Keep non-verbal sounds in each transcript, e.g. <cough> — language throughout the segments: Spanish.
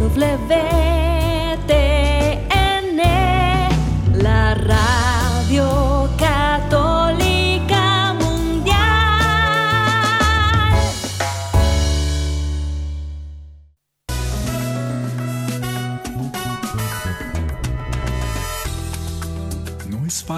la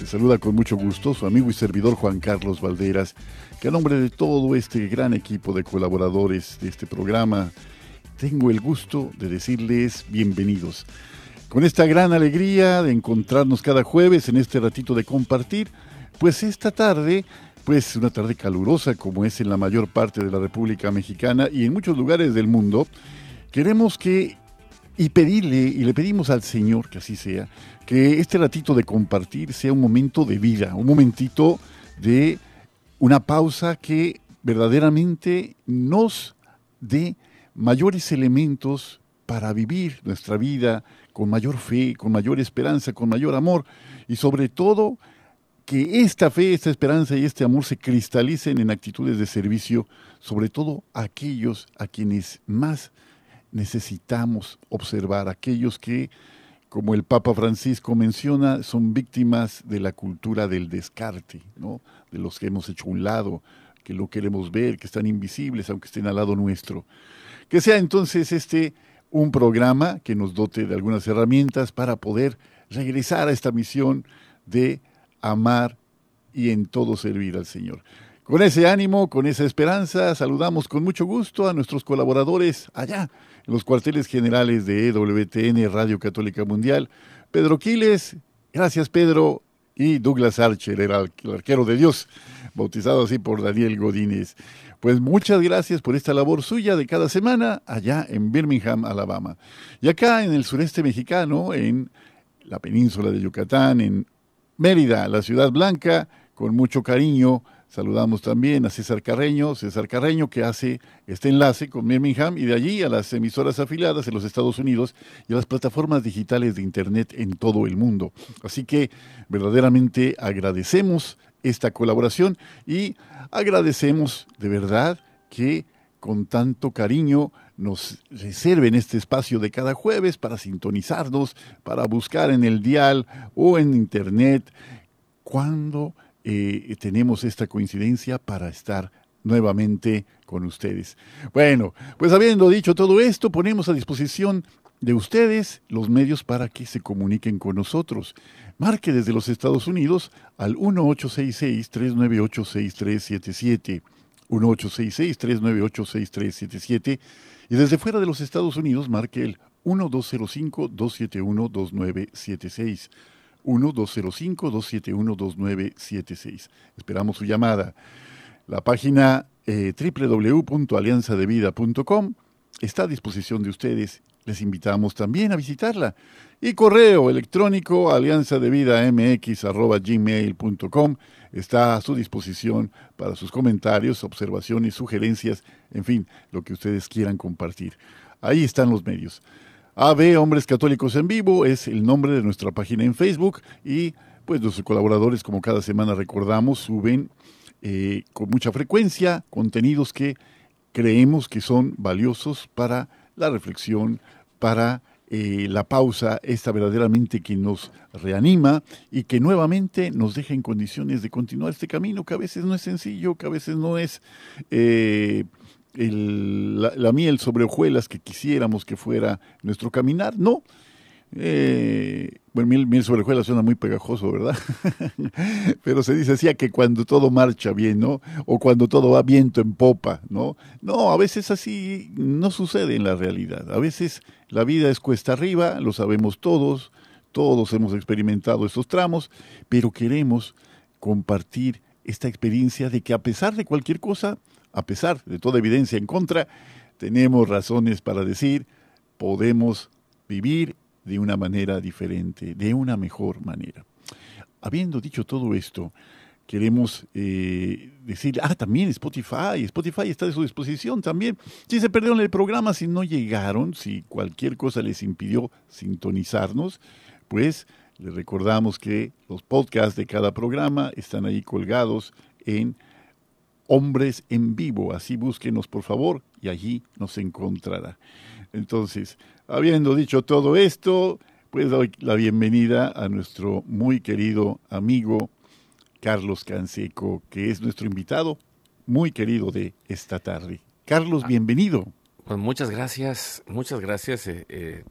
Les saluda con mucho gusto su amigo y servidor Juan Carlos Valderas, que a nombre de todo este gran equipo de colaboradores de este programa, tengo el gusto de decirles bienvenidos. Con esta gran alegría de encontrarnos cada jueves en este ratito de compartir, pues esta tarde pues una tarde calurosa como es en la mayor parte de la República Mexicana y en muchos lugares del mundo, queremos que y pedirle y le pedimos al Señor que así sea, que este ratito de compartir sea un momento de vida, un momentito de una pausa que verdaderamente nos dé mayores elementos para vivir nuestra vida con mayor fe, con mayor esperanza, con mayor amor y sobre todo que esta fe, esta esperanza y este amor se cristalicen en actitudes de servicio, sobre todo a aquellos a quienes más necesitamos observar, aquellos que, como el Papa Francisco menciona, son víctimas de la cultura del descarte, ¿no? de los que hemos hecho un lado, que lo queremos ver, que están invisibles, aunque estén al lado nuestro. Que sea entonces este un programa que nos dote de algunas herramientas para poder regresar a esta misión de amar y en todo servir al Señor. Con ese ánimo, con esa esperanza, saludamos con mucho gusto a nuestros colaboradores allá en los cuarteles generales de EWTN Radio Católica Mundial. Pedro Quiles, gracias Pedro, y Douglas Archer, el arquero de Dios, bautizado así por Daniel Godínez. Pues muchas gracias por esta labor suya de cada semana allá en Birmingham, Alabama. Y acá en el sureste mexicano, en la península de Yucatán, en Mérida, la ciudad blanca, con mucho cariño. Saludamos también a César Carreño, César Carreño que hace este enlace con Birmingham y de allí a las emisoras afiliadas en los Estados Unidos y a las plataformas digitales de Internet en todo el mundo. Así que verdaderamente agradecemos esta colaboración y agradecemos de verdad que con tanto cariño nos reserven este espacio de cada jueves para sintonizarnos, para buscar en el dial o en internet cuando eh, tenemos esta coincidencia para estar nuevamente con ustedes. Bueno, pues habiendo dicho todo esto, ponemos a disposición de ustedes los medios para que se comuniquen con nosotros. Marque desde los Estados Unidos al 1866-398-6377. 1866-398-6377 y desde fuera de los Estados Unidos marque el 1205-271-2976. 1205-271-2976. Esperamos su llamada. La página eh, www.alianzadevida.com está a disposición de ustedes. Les invitamos también a visitarla. Y correo electrónico alianzadevidamx.gmail.com está a su disposición para sus comentarios, observaciones, sugerencias, en fin, lo que ustedes quieran compartir. Ahí están los medios. AB Hombres Católicos en Vivo es el nombre de nuestra página en Facebook y pues nuestros colaboradores, como cada semana recordamos, suben eh, con mucha frecuencia contenidos que creemos que son valiosos para la reflexión, para eh, la pausa, esta verdaderamente que nos reanima y que nuevamente nos deja en condiciones de continuar este camino que a veces no es sencillo, que a veces no es eh, la, miel sobre hojuelas que quisiéramos que fuera nuestro caminar, no. Eh, bueno, miel, sobre hojuelas suena muy pegajoso, ¿verdad? <laughs> Pero se dice así que cuando todo marcha bien, ¿no? O cuando todo va viento en popa, ¿no? No, a veces así no sucede en la realidad. A veces la vida es cuesta arriba, lo sabemos todos, todos hemos experimentado estos tramos, pero queremos compartir esta experiencia de que a pesar de cualquier cosa, a pesar de toda evidencia en contra, tenemos razones para decir, podemos vivir de una manera diferente, de una mejor manera. Habiendo dicho todo esto, queremos eh, decir, ah, también Spotify, Spotify está a su disposición también. Si se perdieron el programa, si no llegaron, si cualquier cosa les impidió sintonizarnos, pues les recordamos que los podcasts de cada programa están ahí colgados en Hombres en Vivo. Así búsquenos, por favor, y allí nos encontrará. Entonces, habiendo dicho todo esto, pues doy la bienvenida a nuestro muy querido amigo Carlos Canseco, que es nuestro invitado muy querido de esta tarde. Carlos, ah. bienvenido. Pues muchas gracias, muchas gracias. Eh, eh,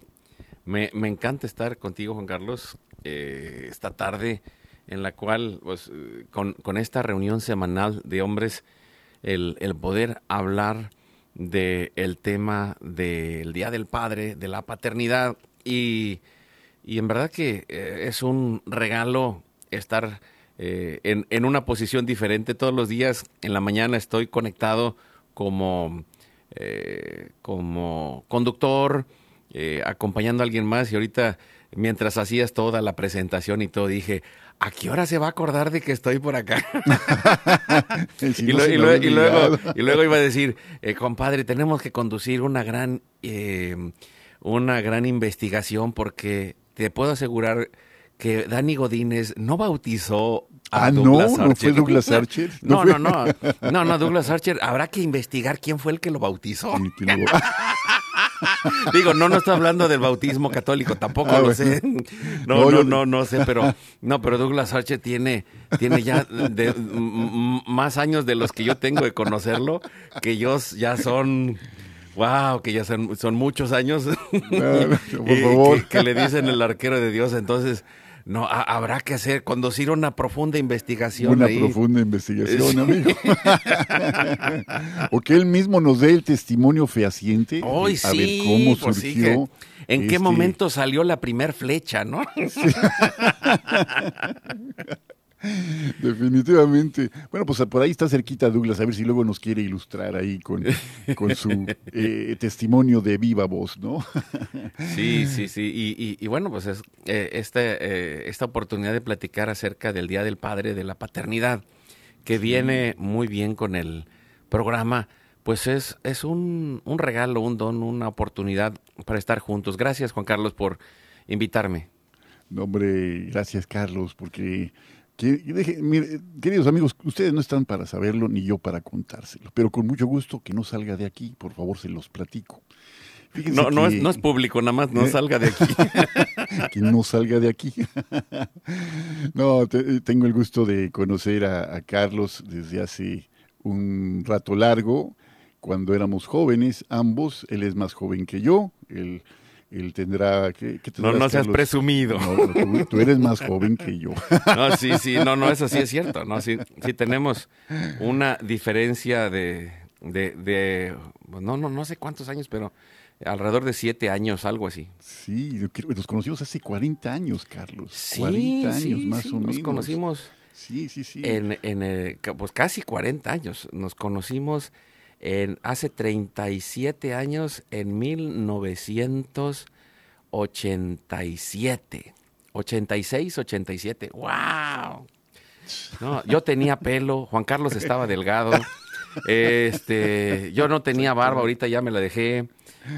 me, me, encanta estar contigo, Juan Carlos, eh, esta tarde en la cual, pues, con, con, esta reunión semanal de hombres, el, el poder hablar del el tema del Día del Padre, de la paternidad, y, y en verdad que eh, es un regalo estar eh, en, en, una posición diferente todos los días. En la mañana estoy conectado como, como conductor, acompañando a alguien más, y ahorita mientras hacías toda la presentación y todo, dije, ¿a qué hora se va a acordar de que estoy por acá? y, luego, iba a decir, eh, compadre, tenemos que conducir una gran, eh, una gran investigación porque te puedo asegurar que Dani Godínez no bautizó a ah, Douglas <laughs> no, no fue Douglas Archer. No, no, no, no, no, Douglas Archer. Habrá que investigar quién fue el que lo bautizó. <laughs> <laughs> Digo, no, no estoy hablando del bautismo católico, tampoco ah, lo sé. <laughs> No, no, no, no, sé, pero no, pero Douglas Archer tiene, tiene ya de, más años de los que yo tengo de conocerlo, que ellos ya son Wow, que ya son, son muchos años. por <laughs> favor. que, le dicen el arquero de Dios. Entonces, no, habrá que hacer, conducir una profunda investigación. Una profunda investigación, amigo. <laughs> o que él mismo nos dé el testimonio fehaciente. Hoy a ver cómo pues surgió. ¿En qué este momento salió la primer flecha, no? <laughs> Definitivamente. Bueno, pues por ahí está cerquita Douglas, a ver si luego nos quiere ilustrar ahí con, con su <laughs> eh, testimonio de viva voz, ¿no? sí, sí, sí. Y, bueno, pues es, eh, este, esta oportunidad de platicar acerca del Día del Padre, de la paternidad, que viene muy bien con el programa, pues es, es un, un regalo, un don, una oportunidad para estar juntos. Gracias, Juan Carlos, por invitarme. No, hombre, gracias, Carlos, porque queridos amigos, ustedes no están para saberlo ni yo para contárselo, pero con mucho gusto que no salga de aquí, por favor, se los platico. no, no, es, no es público, nada más no ¿Eh? salga de aquí. <laughs> que no salga de aquí. <laughs> no, tengo el gusto de conocer a, a, Carlos desde hace un rato largo, cuando éramos jóvenes, ambos, él es más joven que yo, él él tendrá que... no, no seas presumido. tú, eres más joven que yo. <laughs> No, sí, sí, no, no, eso sí es cierto. No, sí, sí tenemos una diferencia de, de, no, no, no sé cuántos años, pero alrededor de siete años, algo así. Sí, nos conocimos hace 40 años, Carlos. Sí, 40 años más o menos. Nos conocimos. Sí, sí, sí. En, en pues casi 40 años. Nos conocimos en, hace 37 años, en 1987. 86, 87. ¡Wow! No, yo tenía pelo, Juan Carlos estaba delgado. Este, yo no tenía barba, ahorita ya me la dejé.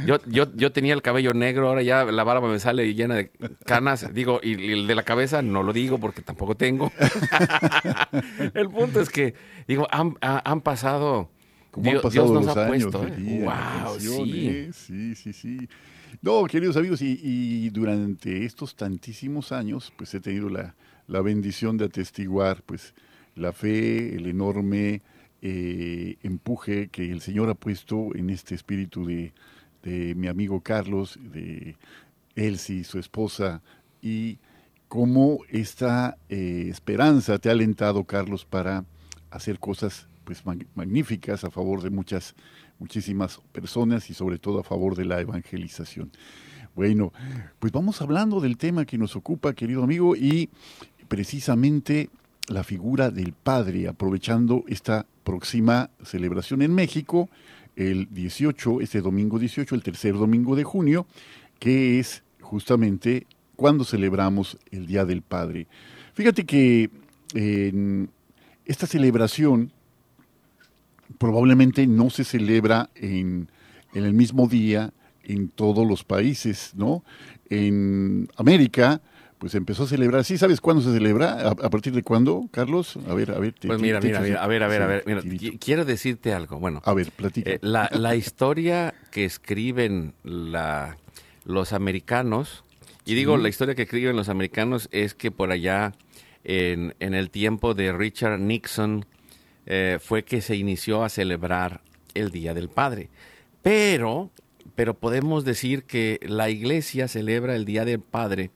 Yo, yo, yo tenía el cabello negro, ahora ya la barba me sale llena de canas. Digo, y, el de la cabeza no lo digo porque tampoco tengo. <laughs> el punto es que, digo, han, han pasado Dios, nos ha puesto. wow, sí. sí, sí, sí. No, queridos amigos, y, durante estos tantísimos años, pues he tenido la, la bendición de atestiguar, pues, la fe, el enorme eh, empuje que el Señor ha puesto en este espíritu de, de mi amigo Carlos, de Elsie, su esposa, y cómo esta eh, esperanza te ha alentado, Carlos, para hacer cosas pues magníficas a favor de muchas, muchísimas personas y sobre todo a favor de la evangelización. Bueno, pues vamos hablando del tema que nos ocupa, querido amigo, y precisamente la figura del Padre, aprovechando esta próxima celebración en México, el 18, este domingo 18, el tercer domingo de junio, que es justamente cuando celebramos el Día del Padre. Fíjate que esta celebración probablemente no se celebra en, en el mismo día en todos los países, ¿no? En América, pues empezó a celebrar. ¿Sí sabes cuándo se celebra? ¿A, partir de cuándo, Carlos? A ver, a ver. pues mira, mira, mira, a ver, a ver, a ver. quiero decirte algo. Bueno, a ver, platica. Eh, la, la, historia que escriben la, los americanos, y digo la historia que escriben los americanos es que por allá, en, en el tiempo de Richard Nixon, eh, fue que se inició a celebrar el Día del Padre. Pero, pero podemos decir que la iglesia celebra el Día del Padre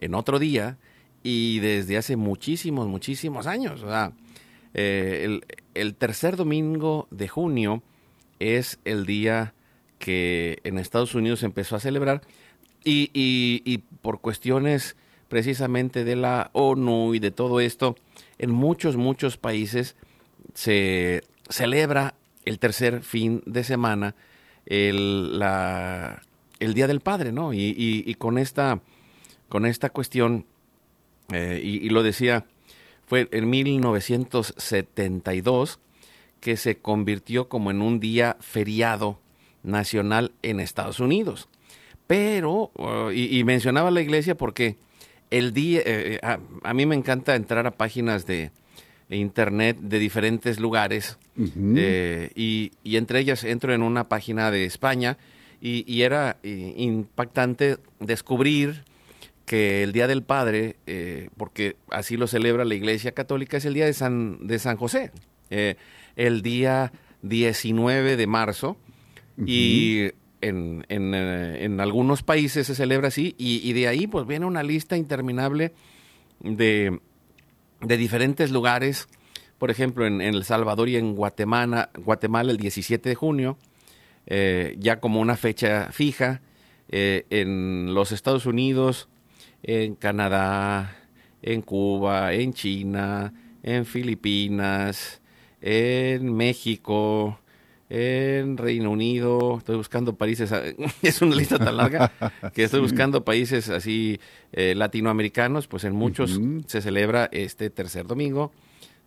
en otro día y desde hace muchísimos, muchísimos años. O sea, eh, el, tercer domingo de junio es el día que en Estados Unidos empezó a celebrar y, por cuestiones precisamente de la ONU y de todo esto, en muchos, muchos países se celebra el tercer fin de semana el, el Día del Padre, ¿no? Y, y con esta con esta cuestión, eh, y, lo decía, fue en 1972 que se convirtió como en un día feriado nacional en Estados Unidos. Pero, uh, y, mencionaba la iglesia porque el día, eh, eh, a, mí me encanta entrar a páginas de internet de diferentes lugares y, entre ellas entro en una página de España y era impactante descubrir que el Día del Padre, eh, porque así lo celebra la Iglesia Católica, es el Día de San, de San José, eh, el día 19 de marzo, y en, eh, en, algunos países se celebra así, y, de ahí pues viene una lista interminable de, de diferentes lugares, por ejemplo, en, El Salvador y en Guatemala, Guatemala el 17 de junio, ya como una fecha fija, en los Estados Unidos, en Canadá, en Cuba, en China, en Filipinas, en México, en Reino Unido, estoy buscando países, <laughs> es una lista tan larga <laughs> que estoy buscando países así eh, latinoamericanos, pues en muchos se celebra este tercer domingo.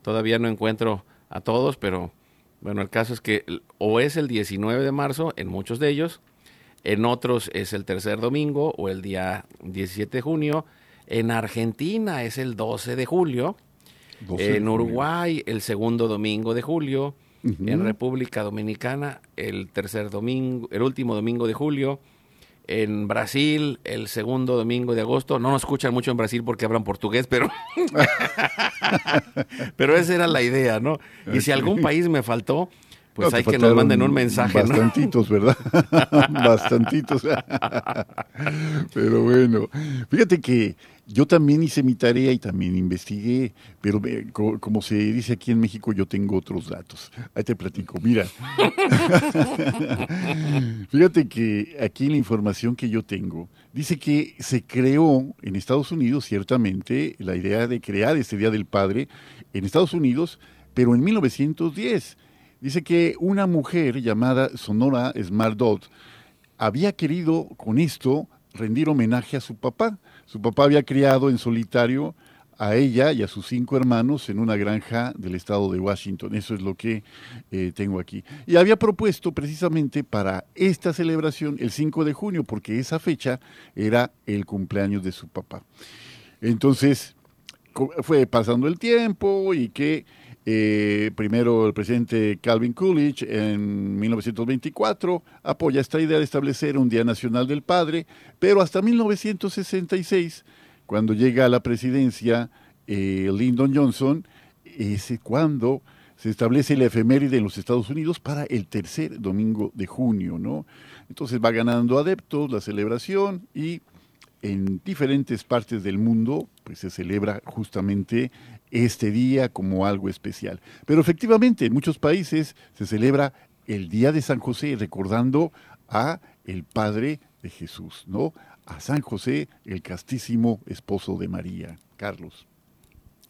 Todavía no encuentro a todos, pero bueno, el caso es que o es el 19 de marzo en muchos de ellos, en otros es el tercer domingo o el día 17 de junio, en Argentina es el 12 de julio, en Uruguay el segundo domingo de julio, en República Dominicana el tercer domingo, el último domingo de julio, en Brasil el segundo domingo de agosto. No nos escuchan mucho en Brasil porque hablan portugués, pero <laughs> pero esa era la idea, ¿no? Y si algún país me faltó, pues hay que nos manden un mensaje. Bastantitos, ¿verdad? <laughs> bastantitos. <laughs> pero bueno, fíjate que yo también hice mi tarea y también investigué, pero como se dice aquí en México, yo tengo otros datos. Ahí te platico. Mira, <laughs> fíjate que aquí la información que yo tengo dice que se creó en Estados Unidos, ciertamente, la idea de crear este Día del Padre en Estados Unidos, pero en 1910 Dice que una mujer llamada Sonora Smardot había querido con esto rendir homenaje a su papá. Su papá había criado en solitario a ella y a sus cinco hermanos en una granja del estado de Washington. Eso es lo que eh, tengo aquí. Y había propuesto precisamente para esta celebración el 5 de junio, porque esa fecha era el cumpleaños de su papá. Entonces, fue pasando el tiempo y que eh, primero el presidente Calvin Coolidge en 1924 apoya esta idea de establecer un Día Nacional del Padre, pero hasta 1966, cuando llega a la presidencia eh, Lyndon Johnson, es cuando se establece la efeméride en los Estados Unidos para el tercer domingo de junio, ¿no? Entonces va ganando adeptos la celebración y en diferentes partes del mundo pues se celebra justamente este día como algo especial. Pero efectivamente en muchos países se celebra el Día de San José recordando a el Padre de Jesús, ¿no? A San José, el castísimo esposo de María. Carlos.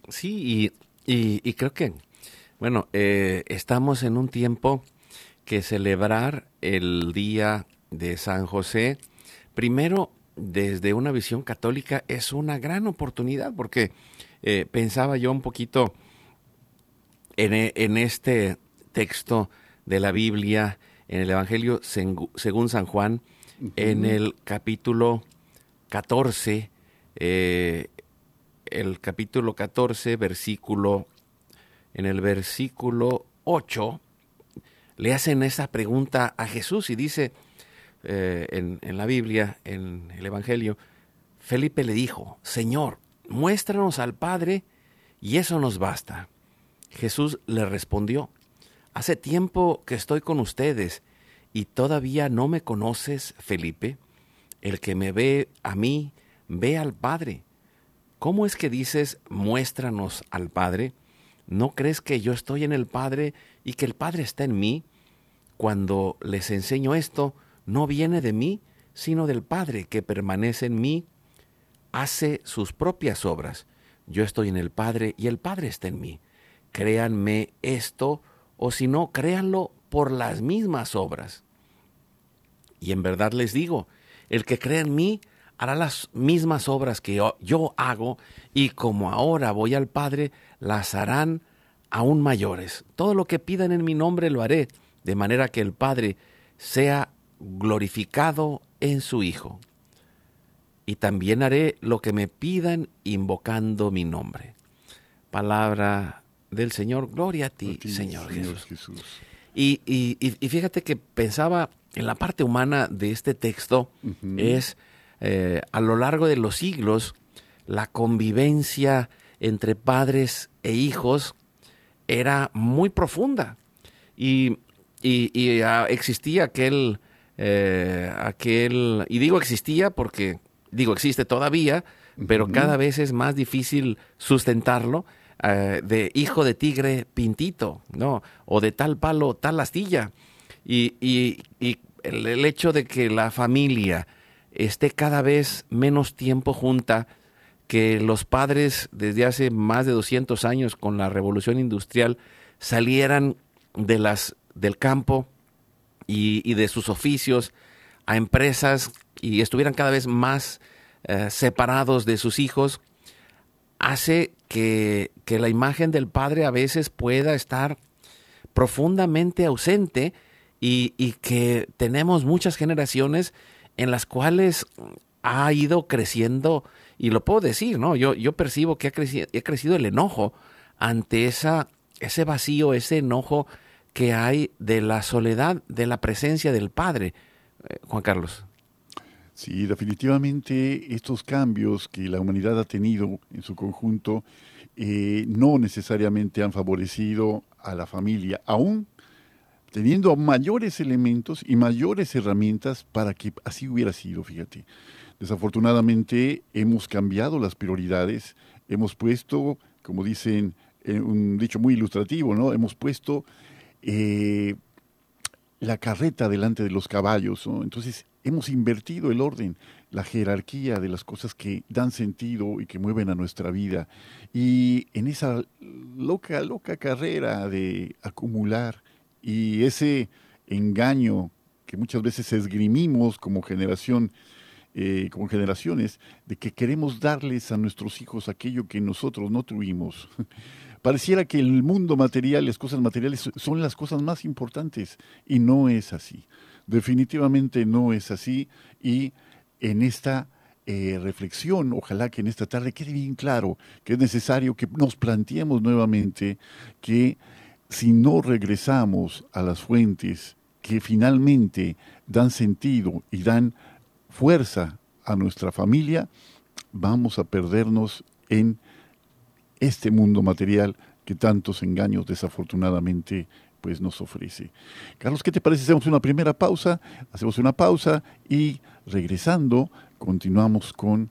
Sí, y, creo que, bueno, eh, estamos en un tiempo que celebrar el Día de San José, primero desde una visión católica, es una gran oportunidad, porque eh, pensaba yo un poquito en, en, este texto de la Biblia, en el Evangelio según San Juan, en el capítulo 14, eh, el capítulo 14, versículo, en el versículo 8, le hacen esa pregunta a Jesús y dice eh, en, en la Biblia, en el Evangelio, Felipe le dijo, Señor, muéstranos al Padre y eso nos basta. Jesús le respondió, Hace tiempo que estoy con ustedes y todavía no me conoces, Felipe. El que me ve a mí, ve al Padre. ¿Cómo es que dices, muéstranos al Padre? ¿No crees que yo estoy en el Padre y que el Padre está en mí? Cuando les enseño esto, no viene de mí, sino del Padre que permanece en mí, hace sus propias obras. Yo estoy en el Padre y el Padre está en mí. Créanme esto, o si no, créanlo por las mismas obras. Y en verdad les digo, el que cree en mí hará las mismas obras que yo, hago y como ahora voy al Padre, las harán aún mayores. Todo lo que pidan en mi nombre lo haré, de manera que el Padre sea glorificado en su Hijo. Y también haré lo que me pidan invocando mi nombre. Palabra del Señor, gloria a ti, Señor, Jesús. Y, y, fíjate que pensaba en la parte humana de este texto, es eh, a lo largo de los siglos, la convivencia entre padres e hijos era muy profunda. Y, ah, existía aquel, eh, aquel, y digo existía porque, digo existe todavía, pero cada vez es más difícil sustentarlo, eh, de hijo de tigre pintito, ¿no? O de tal palo, tal astilla. Y, el hecho de que la familia, esté cada vez menos tiempo junta, que los padres desde hace más de 200 años con la revolución industrial salieran de las, del campo y, de sus oficios a empresas y estuvieran cada vez más eh, separados de sus hijos, hace que, que la imagen del padre a veces pueda estar profundamente ausente y, y, que tenemos muchas generaciones en las cuales ha ido creciendo, y lo puedo decir, ¿no? Yo, yo percibo que ha crecido, ha crecido el enojo ante esa, ese vacío, ese enojo que hay de la soledad, de la presencia del Padre. Eh, Juan Carlos. Sí, definitivamente estos cambios que la humanidad ha tenido en su conjunto eh, no necesariamente han favorecido a la familia, aún teniendo mayores elementos y mayores herramientas para que así hubiera sido, fíjate. Desafortunadamente hemos cambiado las prioridades, hemos puesto, como dicen, eh, un dicho muy ilustrativo, ¿no? Hemos puesto eh, la carreta delante de los caballos, ¿no? Entonces hemos invertido el orden, la jerarquía de las cosas que dan sentido y que mueven a nuestra vida. Y en esa loca, loca carrera de acumular, y ese engaño que muchas veces esgrimimos como generación, eh, como generaciones, de que queremos darles a nuestros hijos aquello que nosotros no tuvimos. <laughs> Pareciera que el mundo material, las cosas materiales son las cosas más importantes y no es así. Definitivamente no es así y en esta eh, reflexión, ojalá que en esta tarde quede bien claro que es necesario que nos planteemos nuevamente que si no regresamos a las fuentes que finalmente dan sentido y dan fuerza a nuestra familia, vamos a perdernos en este mundo material que tantos engaños desafortunadamente pues nos ofrece. Carlos, ¿qué te parece? Hacemos una primera pausa, hacemos una pausa y regresando continuamos con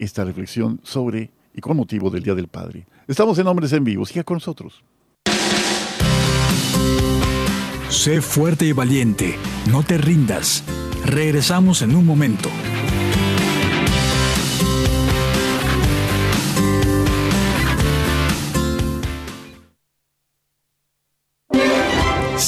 esta reflexión sobre y con motivo del Día del Padre. Estamos en Hombres en Vivo, siga con nosotros. Sé fuerte y valiente, no te rindas. Regresamos en un momento.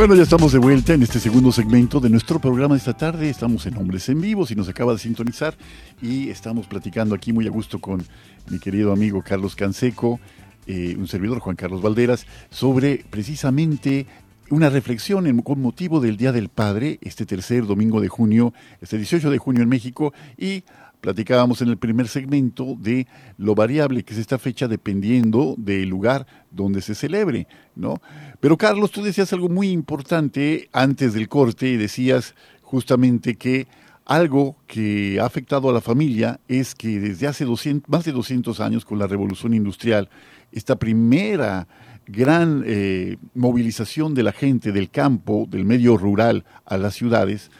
Bueno, ya estamos de vuelta en este segundo segmento de nuestro programa de esta tarde. Estamos en Hombres en Vivo, si nos acaba de sintonizar, y estamos platicando aquí muy a gusto con mi querido amigo Carlos Canseco, eh, un servidor Juan Carlos Valderas, sobre precisamente una reflexión en, con motivo del Día del Padre, este tercer domingo de junio, este 18 de junio en México, y platicábamos en el primer segmento de lo variable que es esta fecha dependiendo del lugar donde se celebre, ¿no? Pero Carlos, tú decías algo muy importante antes del corte y decías justamente que algo que ha afectado a la familia es que desde hace 200, más de 200 años con la revolución industrial, esta primera gran eh, movilización de la gente del campo, del medio rural a las ciudades,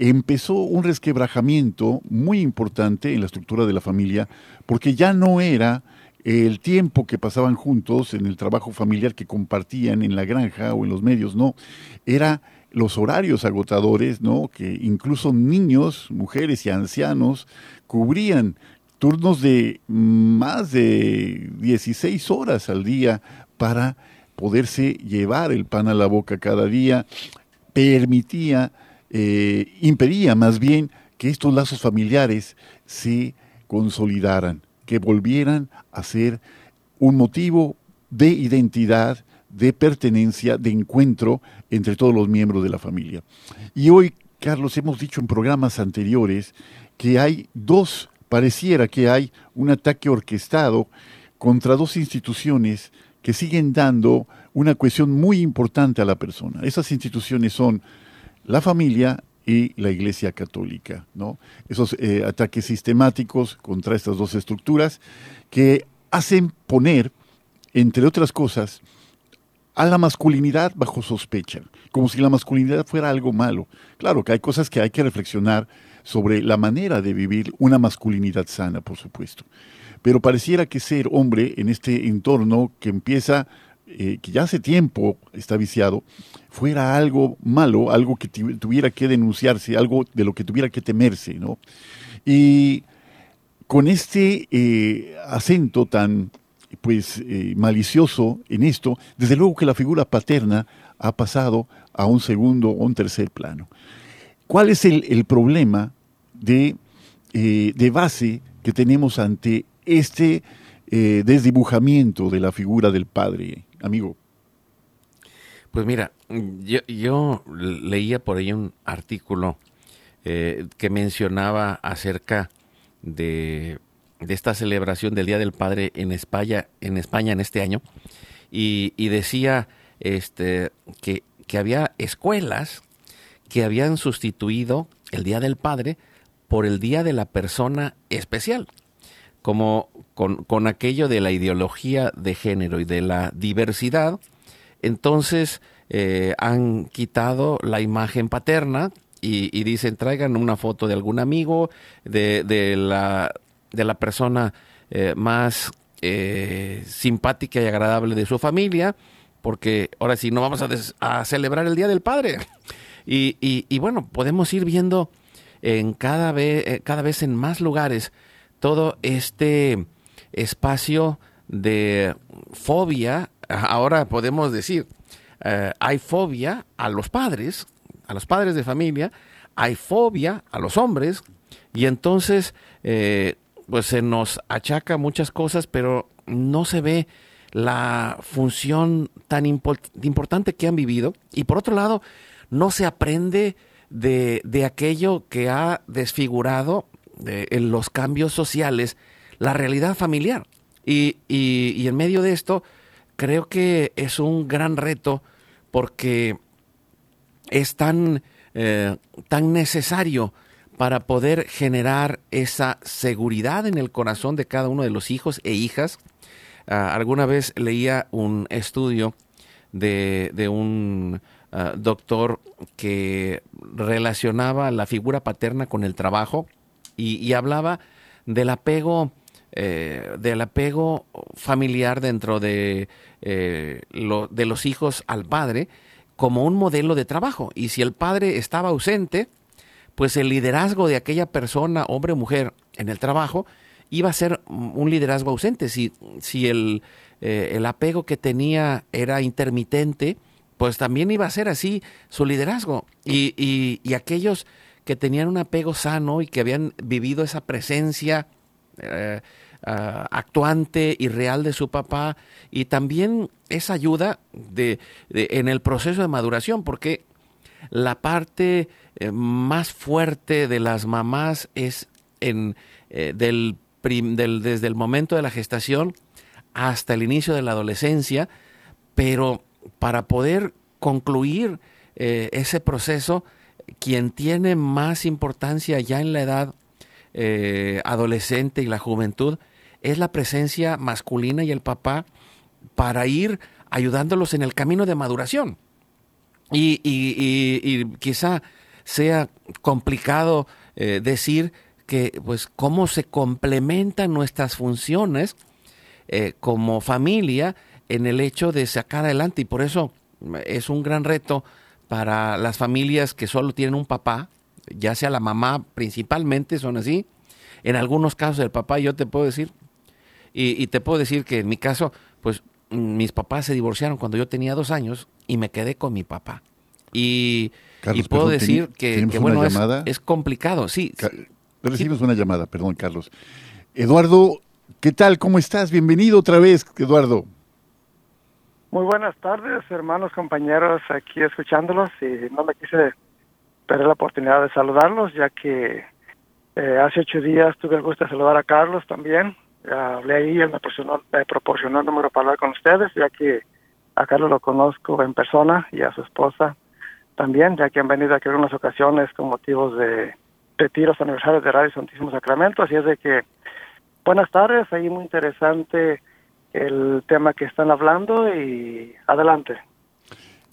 empezó un resquebrajamiento muy importante en la estructura de la familia, porque ya no era el tiempo que pasaban juntos en el trabajo familiar que compartían en la granja o en los medios, no, era los horarios agotadores, ¿no? Que incluso niños, mujeres y ancianos cubrían turnos de más de 16 horas al día para poderse llevar el pan a la boca cada día, permitía, eh, impedía más bien que estos lazos familiares se consolidaran, que volvieran a ser un motivo de identidad, de pertenencia, de encuentro entre todos los miembros de la familia. Y hoy, Carlos, hemos dicho en programas anteriores que hay dos, pareciera que hay un ataque orquestado contra dos instituciones que siguen dando una cuestión muy importante a la persona. Esas instituciones son la familia y la Iglesia Católica, ¿no? Esos eh, ataques sistemáticos contra estas dos estructuras que hacen poner, entre otras cosas, a la masculinidad bajo sospecha, como si la masculinidad fuera algo malo. Claro que hay cosas que hay que reflexionar sobre la manera de vivir una masculinidad sana, por supuesto. Pero pareciera que ser hombre en este entorno que empieza, eh, que ya hace tiempo está viciado, fuera algo malo, algo que tuviera que denunciarse, algo de lo que tuviera que temerse, ¿no? Y con este eh, acento tan pues eh, malicioso en esto, desde luego que la figura paterna ha pasado a un segundo o un tercer plano. ¿Cuál es el, problema de, eh, de, base que tenemos ante este desdibujamiento de la figura del padre, amigo? Pues mira, yo, yo leía por ahí un artículo que mencionaba acerca de de esta celebración del Día del Padre en España, en España en este año, y, decía este, que, que, había escuelas que habían sustituido el Día del Padre por el Día de la Persona Especial, como con, con aquello de la ideología de género y de la diversidad, entonces eh, han quitado la imagen paterna y, dicen traigan una foto de algún amigo, de, la de la persona eh, más eh, simpática y agradable de su familia, porque ahora sí no vamos a, celebrar el Día del Padre. Y, y, bueno, podemos ir viendo en cada eh, cada vez en más lugares todo este espacio de fobia, ahora podemos decir, eh, hay fobia a los padres, a los padres de familia, hay fobia a los hombres, y entonces eh, pues se nos achaca muchas cosas, pero no se ve la función tan importante que han vivido. Y por otro lado, no se aprende de, de aquello que ha desfigurado en los cambios sociales la realidad familiar. Y, y, en medio de esto, creo que es un gran reto porque es tan, eh, tan necesario para poder generar esa seguridad en el corazón de cada uno de los hijos e hijas. Ah, alguna vez leía un estudio de, de un ah, doctor que relacionaba la figura paterna con el trabajo y, hablaba del apego, eh, del apego familiar dentro de, eh, de los hijos al padre como un modelo de trabajo. Y si el padre estaba ausente, pues el liderazgo de aquella persona, hombre o mujer, en el trabajo, iba a ser un liderazgo ausente. Si, si el, eh, el apego que tenía era intermitente, pues también iba a ser así su liderazgo. Y, y aquellos que tenían un apego sano y que habían vivido esa presencia eh, ah, actuante y real de su papá y también esa ayuda de, en el proceso de maduración, porque la parte eh, más fuerte de las mamás es en, eh, del, desde el momento de la gestación hasta el inicio de la adolescencia, pero para poder concluir ese proceso, quien tiene más importancia ya en la edad eh, adolescente y la juventud es la presencia masculina y el papá para ir ayudándolos en el camino de maduración. Y, quizá sea complicado eh, decir que, pues, cómo se complementan nuestras funciones eh, como familia en el hecho de sacar adelante. Y por eso es un gran reto para las familias que solo tienen un papá, ya sea la mamá principalmente, son así. En algunos casos el papá, yo te puedo decir, y, te puedo decir que en mi caso, pues mis papás se divorciaron cuando yo tenía dos años y me quedé con mi papá. Y, puedo decir que, bueno, es, complicado, sí. recibimos una llamada, perdón, Carlos. Eduardo, ¿qué tal? ¿Cómo estás? Bienvenido otra vez, Eduardo. Muy buenas tardes, hermanos, compañeros, aquí escuchándolos y no me quise perder la oportunidad de saludarlos, ya que eh, hace ocho días tuve el gusto de saludar a Carlos también. hablé ahí, él me proporcionó, me proporcionó el número para hablar con ustedes, ya que a Carlos lo conozco en persona y a su esposa también, ya que han venido aquí en unas ocasiones con motivos de retiros aniversarios de Radio Santísimo Sacramento. Así es de que, buenas tardes, ahí muy interesante el tema que están hablando y adelante.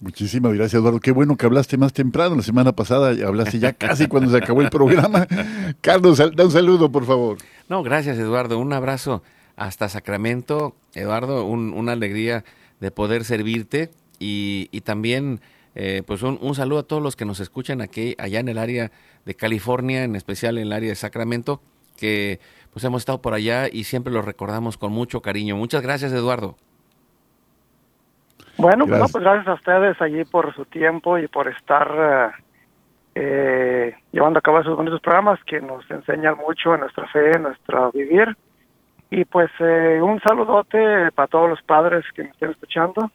Muchísimas gracias, Eduardo. Qué bueno que hablaste más temprano. La semana pasada hablaste ya casi cuando se acabó el programa. <laughs> Carlos, da un saludo, por favor. No, gracias, Eduardo. Un abrazo hasta Sacramento. Eduardo, una alegría de poder servirte y, también eh, pues un, un, saludo a todos los que nos escuchan aquí, allá en el área de California, en especial en el área de Sacramento, que pues hemos estado por allá y siempre lo recordamos con mucho cariño. Muchas gracias, Eduardo. Bueno, pues gracias. pues gracias a ustedes allí por su tiempo y por estar eh, llevando a cabo esos bonitos programas que nos enseñan mucho en nuestra fe, en nuestro vivir. Y pues eh, un saludote para todos los padres que me estén escuchando.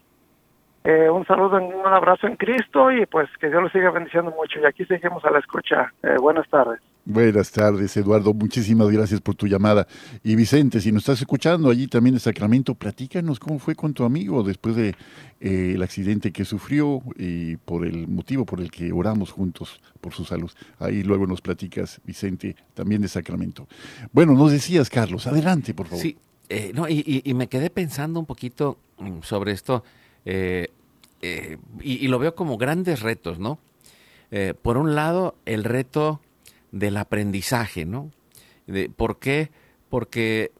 Eh, un saludo, un abrazo en Cristo y pues que Dios los siga bendiciendo mucho. Y aquí seguimos a la escucha. buenas tardes. Buenas tardes, Eduardo. Muchísimas gracias por tu llamada. Y Vicente, si nos estás escuchando allí también en Sacramento, platícanos cómo fue con tu amigo después de eh, accidente que sufrió y por el motivo por el que oramos juntos por su salud. Ahí luego nos platicas, Vicente, también de Sacramento. Bueno, nos decías, Carlos, adelante, por favor. Sí, eh, no, y, me quedé pensando un poquito mm, sobre esto eh, y, y, lo veo como grandes retos, ¿no? por un lado, el reto del aprendizaje, ¿no? ¿Por qué? Porque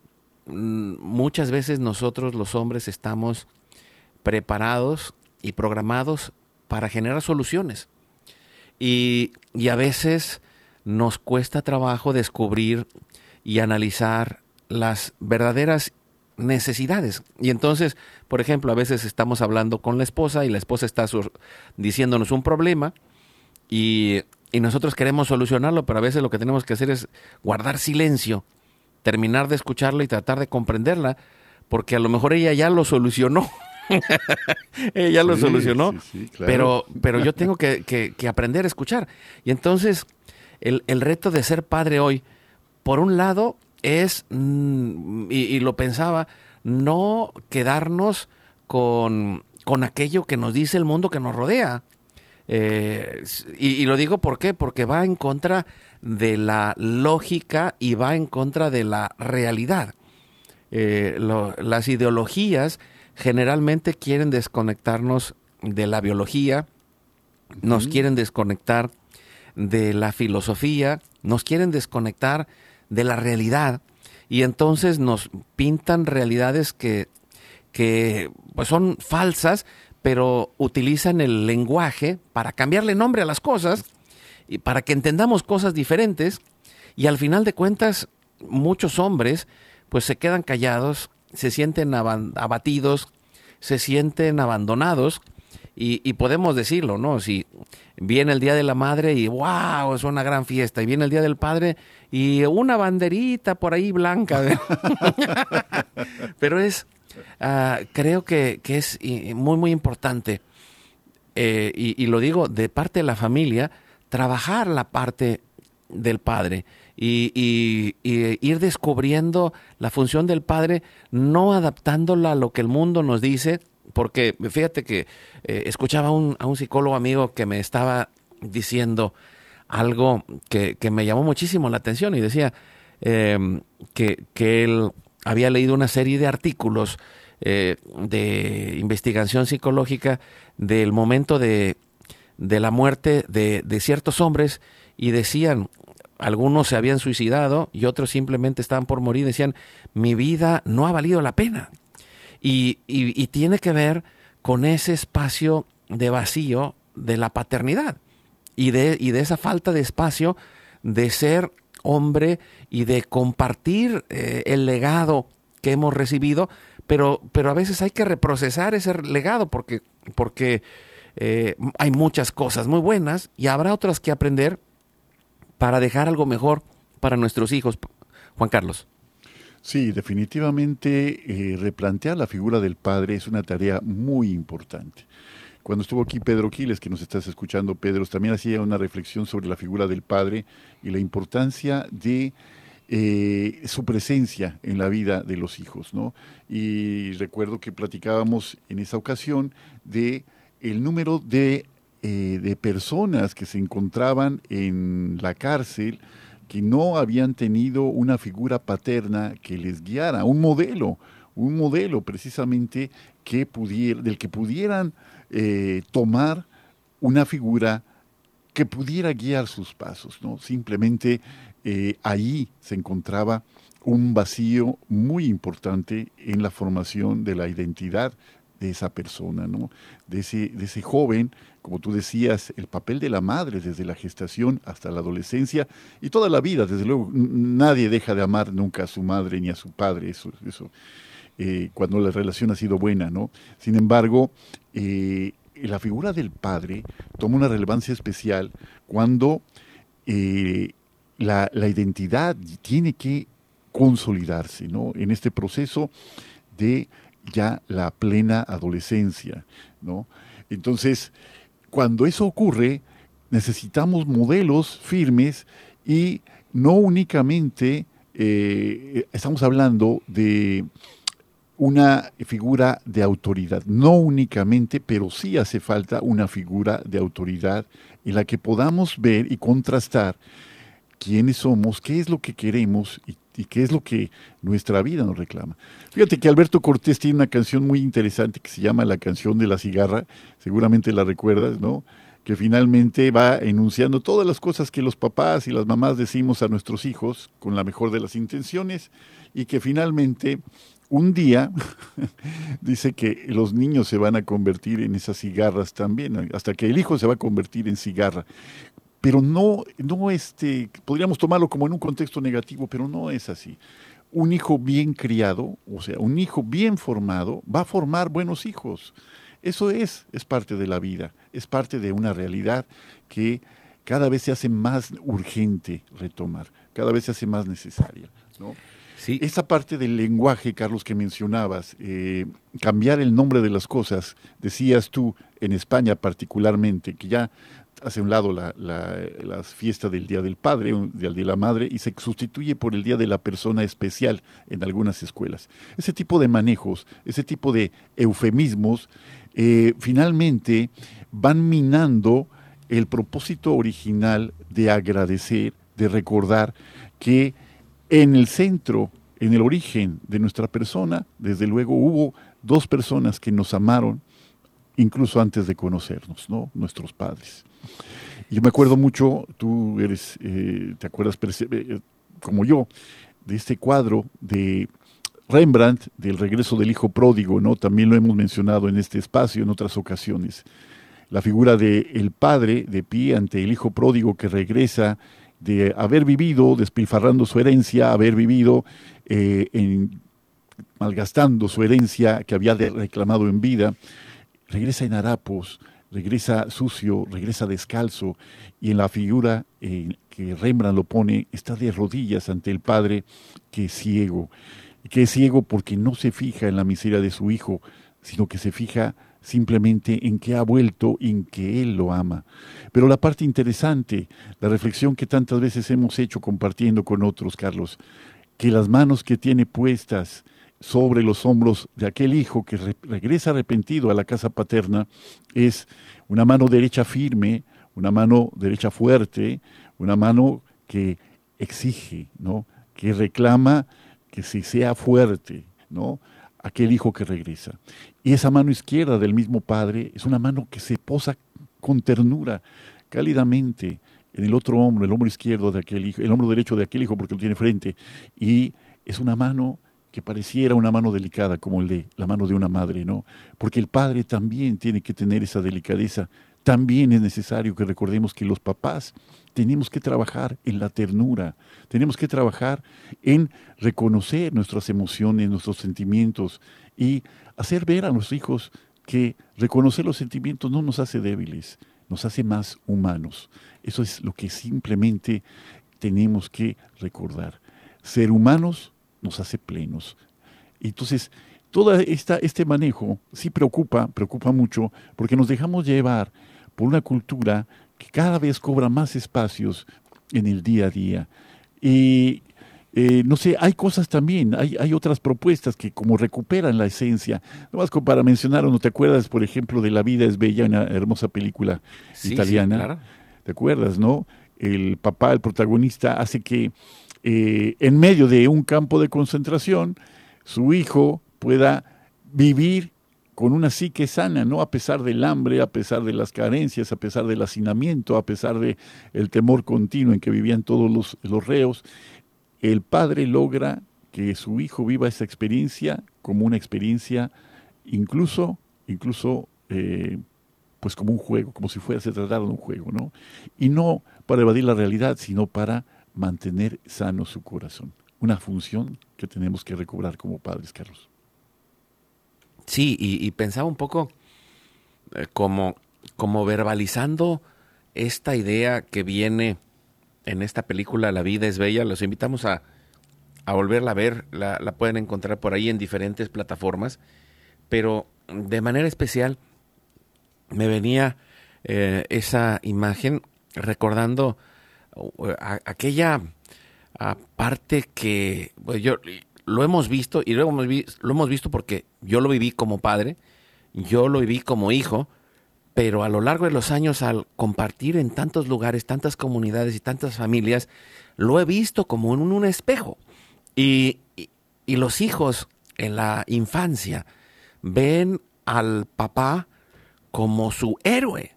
mm, muchas veces nosotros los hombres estamos preparados y programados para generar soluciones. Y, y, a veces nos cuesta trabajo descubrir y analizar las verdaderas necesidades. Y entonces, por ejemplo, a veces estamos hablando con la esposa y la esposa está diciéndonos un problema y, y, nosotros queremos solucionarlo, pero a veces lo que tenemos que hacer es guardar silencio, terminar de escucharla y tratar de comprenderla, porque a lo mejor ella ya lo solucionó. <laughs> ella ya lo solucionó, pero, pero yo tengo que, que, aprender a escuchar. Y entonces, el, el reto de ser padre hoy, por un lado, es, mm, y, lo pensaba, no quedarnos con, con, aquello que nos dice el mundo que nos rodea. Eh, y, lo digo ¿por qué? porque va en contra de la lógica y va en contra de la realidad. Eh, las ideologías generalmente quieren desconectarnos de la biología, nos quieren desconectar de la filosofía, nos quieren desconectar de la realidad y entonces nos pintan realidades que, que pues son falsas, pero utilizan el lenguaje para cambiarle nombre a las cosas y para que entendamos cosas diferentes y al final de cuentas muchos hombres pues se quedan callados, se sienten abatidos, se sienten abandonados y, podemos decirlo, ¿no? Si viene el Día de la Madre y wow, es una gran fiesta, y viene el Día del Padre y una banderita por ahí blanca. <laughs> Pero es, ah, creo que, es muy, muy importante, eh, y, lo digo de parte de la familia, trabajar la parte del padre. Y, ir descubriendo la función del padre, no adaptándola a lo que el mundo nos dice, porque fíjate que eh, escuchaba a un, psicólogo amigo que me estaba diciendo algo que, me llamó muchísimo la atención y decía em, que, él había leído una serie de artículos eh, de investigación psicológica del momento de, la muerte de, de, ciertos hombres y decían, algunos se habían suicidado y otros simplemente estaban por morir, decían, mi vida no ha valido la pena. Y, tiene que ver con ese espacio de vacío de la paternidad y de, y de esa falta de espacio de ser hombre y de compartir eh, el legado que hemos recibido, pero, pero a veces hay que reprocesar ese legado porque, porque eh, hay muchas cosas muy buenas y habrá otras que aprender para dejar algo mejor para nuestros hijos. Juan Carlos. Sí, definitivamente eh, replantear la figura del padre es una tarea muy importante. Cuando estuvo aquí Pedro Quiles, que nos estás escuchando, Pedro, también hacía una reflexión sobre la figura del padre y la importancia de eh, su presencia en la vida de los hijos, ¿no? Y recuerdo que platicábamos en esa ocasión de el número de, eh, de personas que se encontraban en la cárcel, que no habían tenido una figura paterna que les guiara, un modelo, un modelo precisamente que pudiera, del que pudieran eh, tomar una figura que pudiera guiar sus pasos, ¿no? Simplemente eh, ahí se encontraba un vacío muy importante en la formación de la identidad de esa persona, ¿no? de, ese, de ese joven, como tú decías, el papel de la madre desde la gestación hasta la adolescencia y toda la vida, desde luego, nadie deja de amar nunca a su madre ni a su padre, eso, eso eh, cuando la relación ha sido buena, ¿no? Sin embargo, eh, la figura del padre toma una relevancia especial cuando eh, la, identidad tiene que consolidarse, ¿no? En este proceso de ya la plena adolescencia, ¿no? Entonces, cuando eso ocurre, necesitamos modelos firmes y no únicamente estamos hablando de una figura de autoridad, no únicamente, pero sí hace falta una figura de autoridad en la que podamos ver y contrastar quiénes somos, qué es lo que queremos y qué es lo que nuestra vida nos reclama. Fíjate que Alberto Cortés tiene una canción muy interesante que se llama La canción de la cigarra, seguramente la recuerdas, ¿no? Que finalmente va enunciando todas las cosas que los papás y las mamás decimos a nuestros hijos con la mejor de las intenciones y que finalmente un día <laughs> dice que los niños se van a convertir en esas cigarras también, hasta que el hijo se va a convertir en cigarra pero no, no este, podríamos tomarlo como en un contexto negativo, pero no es así. un hijo bien criado, o sea, un hijo bien formado, va a formar buenos hijos. Eso es, es parte de la vida, es parte de una realidad que cada vez se hace más urgente retomar, cada vez se hace más necesaria. ¿no? Esa parte del lenguaje, Carlos, que mencionabas, eh, cambiar el nombre de las cosas, decías tú, en España particularmente, que ya hace un lado la, la, las fiestas del Día del Padre, del Día de la Madre, y se sustituye por el Día de la Persona Especial en algunas escuelas. Ese tipo de manejos, ese tipo de eufemismos, eh, finalmente van minando el propósito original de agradecer, de recordar que en el centro, en el origen de nuestra persona, desde luego hubo dos personas que nos amaron, incluso antes de conocernos, ¿no? Nuestros padres. Yo me acuerdo mucho, tú eres, eh, te acuerdas perce- eh, como yo, de este cuadro de Rembrandt, del regreso del hijo pródigo, ¿no? También lo hemos mencionado en este espacio en otras ocasiones. La figura de el padre de pie ante el hijo pródigo que regresa de haber vivido despilfarrando su herencia, haber vivido eh, en- malgastando su herencia que había reclamado en vida, regresa en harapos, regresa sucio, regresa descalzo, y en la figura que Rembrandt lo pone, está de rodillas ante el Padre que es ciego, que es ciego porque no se fija en la miseria de su hijo, sino que se fija simplemente en que ha vuelto y en que Él lo ama. Pero la parte interesante, la reflexión que tantas veces hemos hecho compartiendo con otros, Carlos, que las manos que tiene puestas sobre los hombros de aquel hijo que re- regresa arrepentido a la casa paterna es una mano derecha firme, una mano derecha fuerte, una mano que exige, ¿no? que reclama que se sea fuerte, ¿no? Aquel hijo que regresa. Y esa mano izquierda del mismo padre es una mano que se posa con ternura, cálidamente, en el otro hombro, el hombro izquierdo de aquel hijo, el hombro derecho de aquel hijo porque lo tiene frente. Y es una mano que pareciera una mano delicada, como el de la mano de una madre, ¿no? Porque el padre también tiene que tener esa delicadeza. También es necesario que recordemos que los papás tenemos que trabajar en la ternura, tenemos que trabajar en reconocer nuestras emociones, nuestros sentimientos y hacer ver a nuestros hijos que reconocer los sentimientos no nos hace débiles, nos hace más humanos. Eso es lo que simplemente tenemos que recordar. Ser humanos nos hace plenos. Entonces, todo este manejo sí preocupa, preocupa mucho, porque nos dejamos llevar por una cultura que cada vez cobra más espacios en el día a día. Y eh, no sé, hay cosas también, hay, hay otras propuestas que como recuperan la esencia. Nomás como para mencionar, ¿no te acuerdas, por ejemplo, de La vida es bella, una hermosa película Sí, sí, italiana? claro. ¿Te acuerdas, no? El papá, el protagonista, hace que eh, en medio de un campo de concentración, su hijo pueda vivir con una psique sana, ¿no? A pesar del hambre, a pesar de las carencias, a pesar del hacinamiento, a pesar de el temor continuo en que vivían todos los, los reos, el padre logra que su hijo viva esa experiencia como una experiencia incluso, incluso eh, pues como un juego, como si fuera se tratara de un juego, ¿no? Y no para evadir la realidad, sino para mantener sano su corazón. Una función que tenemos que recobrar como padres, Carlos. Sí, y, pensaba un poco eh, como, como verbalizando esta idea que viene en esta película La vida es bella. Los invitamos a, a volverla a ver. La, la pueden encontrar por ahí en diferentes plataformas. Pero de manera especial me venía eh, esa imagen recordando uh, a- aquella ah, parte que pues, yo lo hemos visto y lo hemos, lo hemos visto porque yo lo viví como padre, yo lo viví como hijo, pero a lo largo de los años al compartir en tantos lugares, tantas comunidades y tantas familias, lo he visto como en un espejo. Y, y- y los hijos en la infancia ven al papá como su héroe.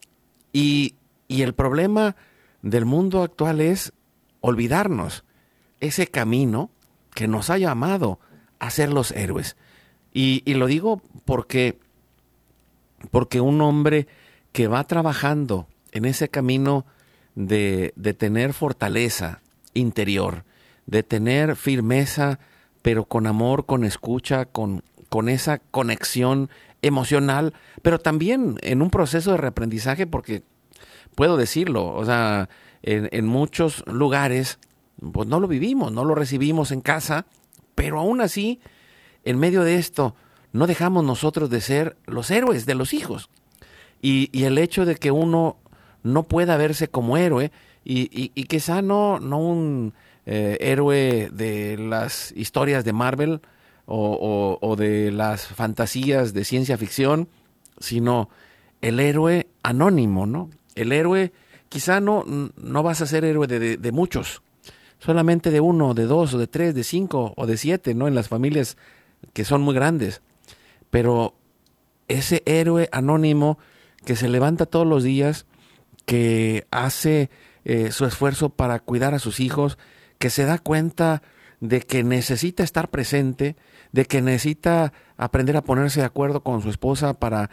Y, y el problema del mundo actual es olvidarnos ese camino que nos ha llamado a ser los héroes. Y, lo digo porque, porque un hombre que va trabajando en ese camino de, de tener fortaleza interior, de tener firmeza pero con amor, con escucha, con, con esa conexión emocional, pero también en un proceso de reaprendizaje, porque puedo decirlo, o sea, en, en muchos lugares, pues no lo vivimos, no lo recibimos en casa, pero aún así, en medio de esto, no dejamos nosotros de ser los héroes de los hijos. Y, y el hecho de que uno no pueda verse como héroe, y, quizá no, un eh, héroe de las historias de Marvel o, de las fantasías de ciencia ficción, sino el héroe anónimo, ¿no? El héroe, quizá no, no vas a ser héroe de muchos, solamente de uno, de dos, de tres, de cinco, o de siete, ¿no? En las familias que son muy grandes. Pero ese héroe anónimo que se levanta todos los días, que hace eh, su esfuerzo para cuidar a sus hijos, que se da cuenta de que necesita estar presente, de que necesita aprender a ponerse de acuerdo con su esposa para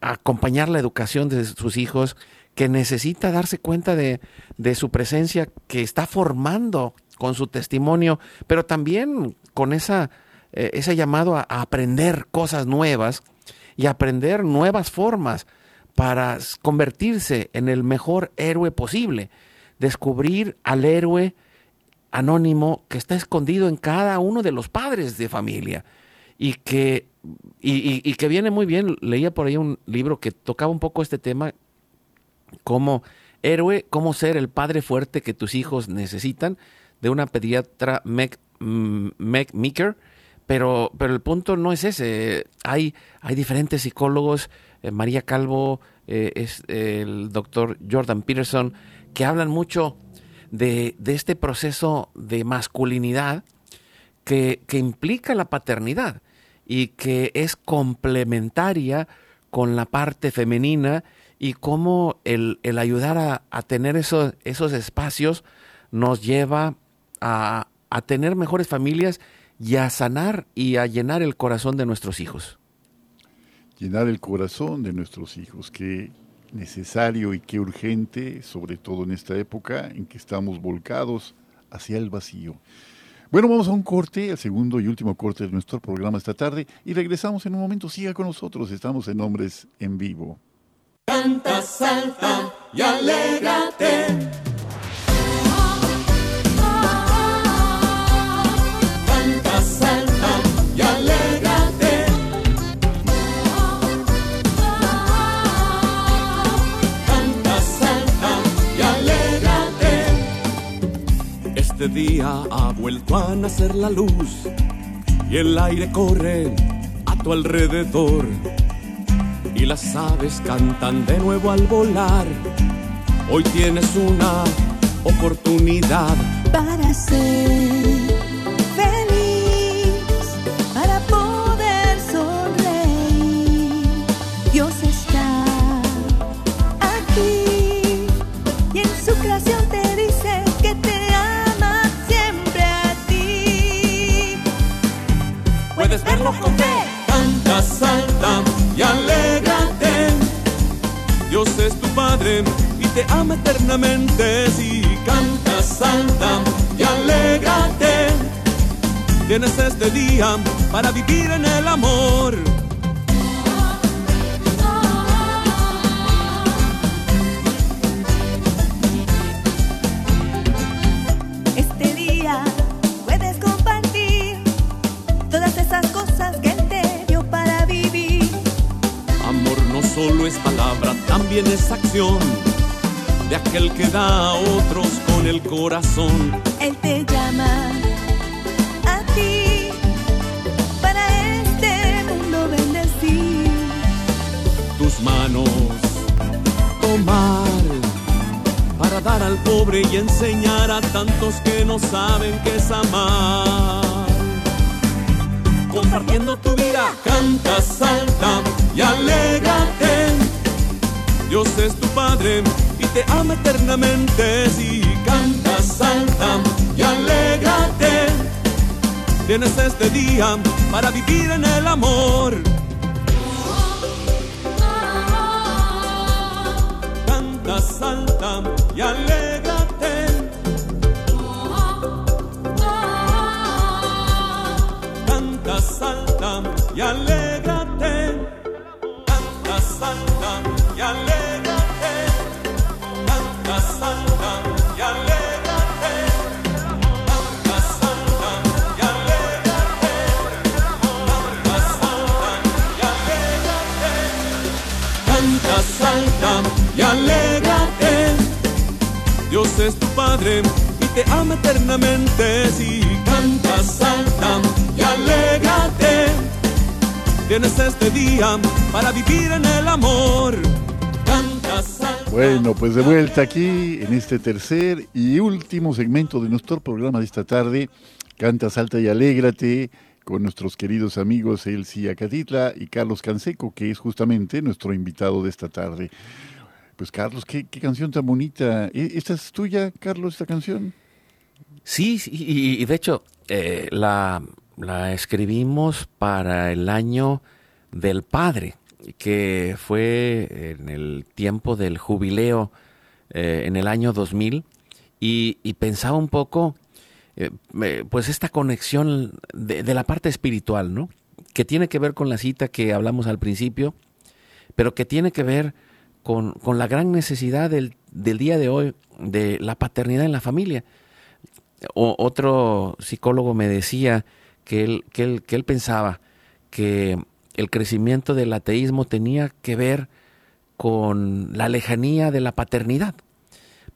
acompañar la educación de sus hijos, que necesita darse cuenta de, de su presencia, que está formando con su testimonio, pero también con esa, eh, ese llamado a, aprender cosas nuevas y aprender nuevas formas para convertirse en el mejor héroe posible, descubrir al héroe anónimo que está escondido en cada uno de los padres de familia y que, y, y, y que viene muy bien, leía por ahí un libro que tocaba un poco este tema como héroe, cómo ser el padre fuerte que tus hijos necesitan, de una pediatra Meg, mm, pero, pero el punto no es ese. Hay, hay diferentes psicólogos, eh, María Calvo, eh, es el doctor Jordan Peterson, que hablan mucho de, de este proceso de masculinidad que, que, implica la paternidad y que es complementaria con la parte femenina y cómo el, el ayudar a, a tener esos, esos espacios nos lleva a, a tener mejores familias y a sanar y a llenar el corazón de nuestros hijos. Llenar el corazón de nuestros hijos, qué necesario y qué urgente, sobre todo en esta época en que estamos volcados hacia el vacío. Bueno, vamos a un corte, el segundo y último corte de nuestro programa esta tarde y regresamos en un momento. Siga con nosotros, estamos en Hombres en Vivo. Canta, salta y alégrate. Canta, salta y alégrate. Canta, salta y alégrate. Este día ha vuelto a nacer la luz y el aire corre a tu alrededor y las aves cantan de nuevo al volar. Hoy tienes una oportunidad para ser Padre y te ama eternamente. Si canta, salta y alégrate. Tienes este día para vivir en el amor. Este día puedes compartir todas esas cosas que te dio para vivir. Amor no solo es palabra, también es acción de aquel que da a otros con el corazón. Él te llama a ti para este mundo bendecir. Tus manos tomar para dar al pobre y enseñar a tantos que no saben qué es amar. Compartiendo tu vida, canta, salta y alégrate. Dios es tu Padre y te ama eternamente. Si canta, salta y alégrate. Tienes este día para vivir en el amor. Canta, salta y alégrate. Padre y te ama eternamente. Si canta, salta y alégrate. Tienes este día para vivir en el amor. Canta, salta. Bueno, pues de vuelta aquí en este tercer y último segmento de nuestro programa de esta tarde. Canta, salta y alégrate con nuestros queridos amigos Elsie Acatitla y Carlos Canseco, que es justamente nuestro invitado de esta tarde. Pues Carlos, qué, qué canción tan bonita. ¿E- ¿Esta es tuya, Carlos, esta canción? Sí, y, de hecho eh, la, la escribimos para el año del Padre, que fue en el tiempo del jubileo eh, en el año 2000, y, y pensaba un poco, eh, pues esta conexión de, de la parte espiritual, ¿no? Que tiene que ver con la cita que hablamos al principio, pero que tiene que ver con, con la gran necesidad del, del día de hoy de la paternidad en la familia o- otro psicólogo me decía que él, que, él, que él pensaba que el crecimiento del ateísmo tenía que ver con la lejanía de la paternidad,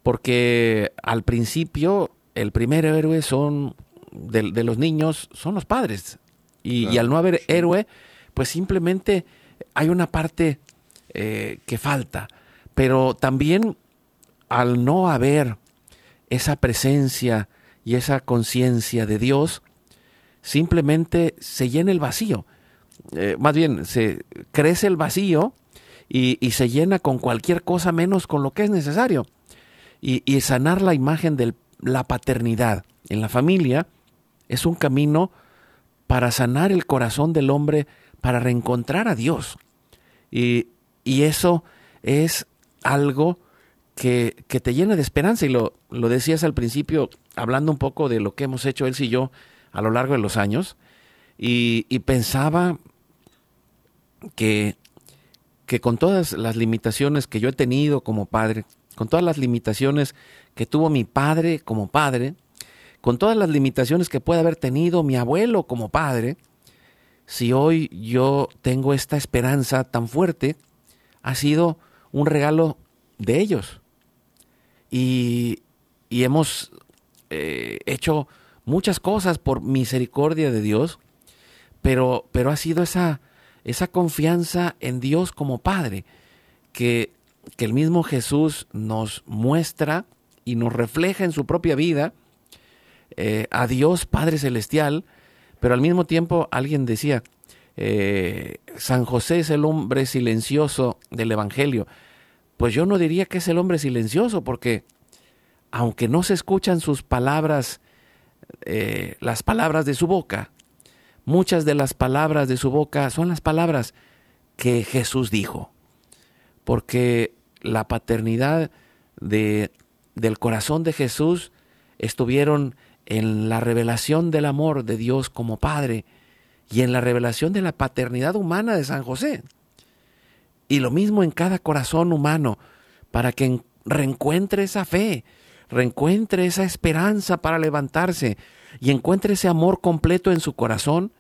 porque al principio el primer héroe son de, de los niños son los padres y, al no haber sí. héroe, pues simplemente hay una parte eh, que falta, pero también al no haber esa presencia y esa conciencia de Dios, simplemente se llena el vacío. Eh, más bien, se crece el vacío y, y se llena con cualquier cosa menos con lo que es necesario. Y, y sanar la imagen de la paternidad en la familia es un camino para sanar el corazón del hombre, para reencontrar a Dios. Y, y eso es algo que, que te llena de esperanza. Y lo, lo decías al principio, hablando un poco de lo que hemos hecho él y yo a lo largo de los años. Y, pensaba que, que con todas las limitaciones que yo he tenido como padre, con todas las limitaciones que tuvo mi padre como padre, con todas las limitaciones que puede haber tenido mi abuelo como padre, si hoy yo tengo esta esperanza tan fuerte, ha sido un regalo de ellos. Y, y hemos eh, hecho muchas cosas por misericordia de Dios, pero, pero ha sido esa, esa confianza en Dios como Padre, que, que el mismo Jesús nos muestra y nos refleja en su propia vida eh, a Dios Padre Celestial, pero al mismo tiempo alguien decía, eh, San José es el hombre silencioso del Evangelio. Pues yo no diría que es el hombre silencioso, porque aunque no se escuchan sus palabras, eh, las palabras de su boca, muchas de las palabras de su boca son las palabras que Jesús dijo. Porque la paternidad de, del corazón de Jesús estuvieron en la revelación del amor de Dios como Padre y en la revelación de la paternidad humana de San José. Y lo mismo en cada corazón humano, para que en- reencuentre esa fe, reencuentre esa esperanza para levantarse y encuentre ese amor completo en su corazón,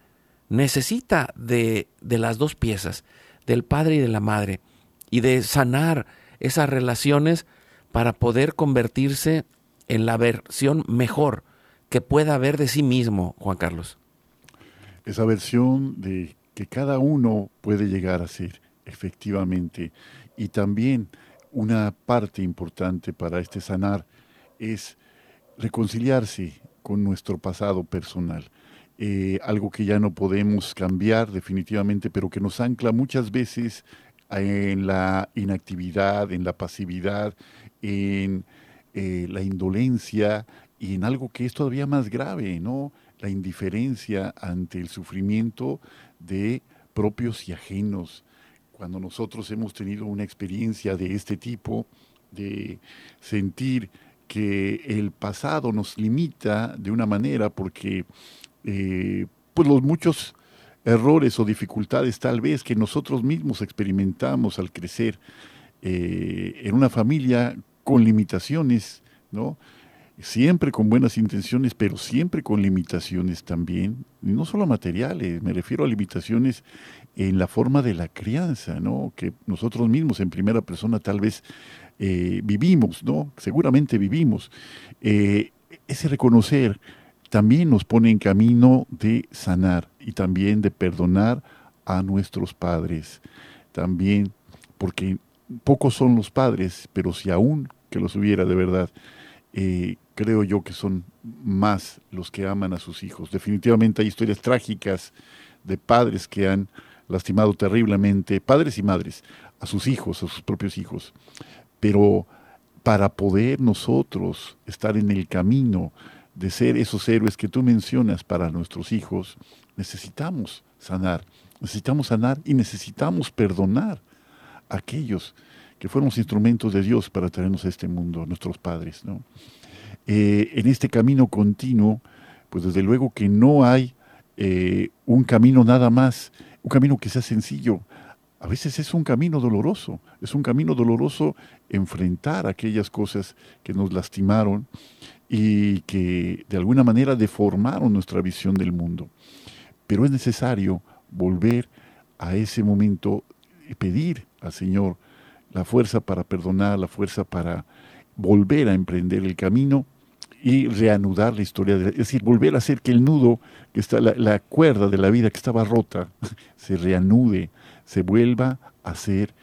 necesita de, de las dos piezas, del padre y de la madre, y de sanar esas relaciones para poder convertirse en la versión mejor que pueda haber de sí mismo, Juan Carlos. Esa versión de que cada uno puede llegar a ser, efectivamente. Y también una parte importante para este sanar es reconciliarse con nuestro pasado personal. Eh, algo que ya no podemos cambiar definitivamente, pero que nos ancla muchas veces en la inactividad, en la pasividad, en eh, la indolencia y en algo que es todavía más grave, ¿no? La indiferencia ante el sufrimiento de propios y ajenos. Cuando nosotros hemos tenido una experiencia de este tipo, de sentir que el pasado nos limita de una manera porque eh, pues los muchos errores o dificultades tal vez que nosotros mismos experimentamos al crecer eh, en una familia con limitaciones, ¿no? Siempre con buenas intenciones, pero siempre con limitaciones también, no solo materiales, me refiero a limitaciones en la forma de la crianza, ¿no? Que nosotros mismos en primera persona tal vez eh, vivimos, ¿no? Seguramente vivimos. Eh, ese reconocer también nos pone en camino de sanar y también de perdonar a nuestros padres. También, porque pocos son los padres, pero si aún que los hubiera de verdad, eh, creo yo que son más los que aman a sus hijos. Definitivamente hay historias trágicas de padres que han lastimado terriblemente, padres y madres, a sus hijos, a sus propios hijos. Pero para poder nosotros estar en el camino de ser esos héroes que tú mencionas para nuestros hijos, necesitamos sanar, necesitamos sanar y necesitamos perdonar a aquellos que fueron instrumentos de Dios para traernos a este mundo, nuestros padres. ¿no? Eh, en este camino continuo, pues desde luego que no hay eh, un camino nada más, un camino que sea sencillo. A veces es un camino doloroso, es un camino doloroso enfrentar aquellas cosas que nos lastimaron, y que de alguna manera deformaron nuestra visión del mundo. Pero es necesario volver a ese momento y pedir al Señor la fuerza para perdonar, la fuerza para volver a emprender el camino y reanudar la historia, es decir, volver a hacer que el nudo, que está la, la, cuerda de la vida que estaba rota, <laughs> se reanude, se vuelva a ser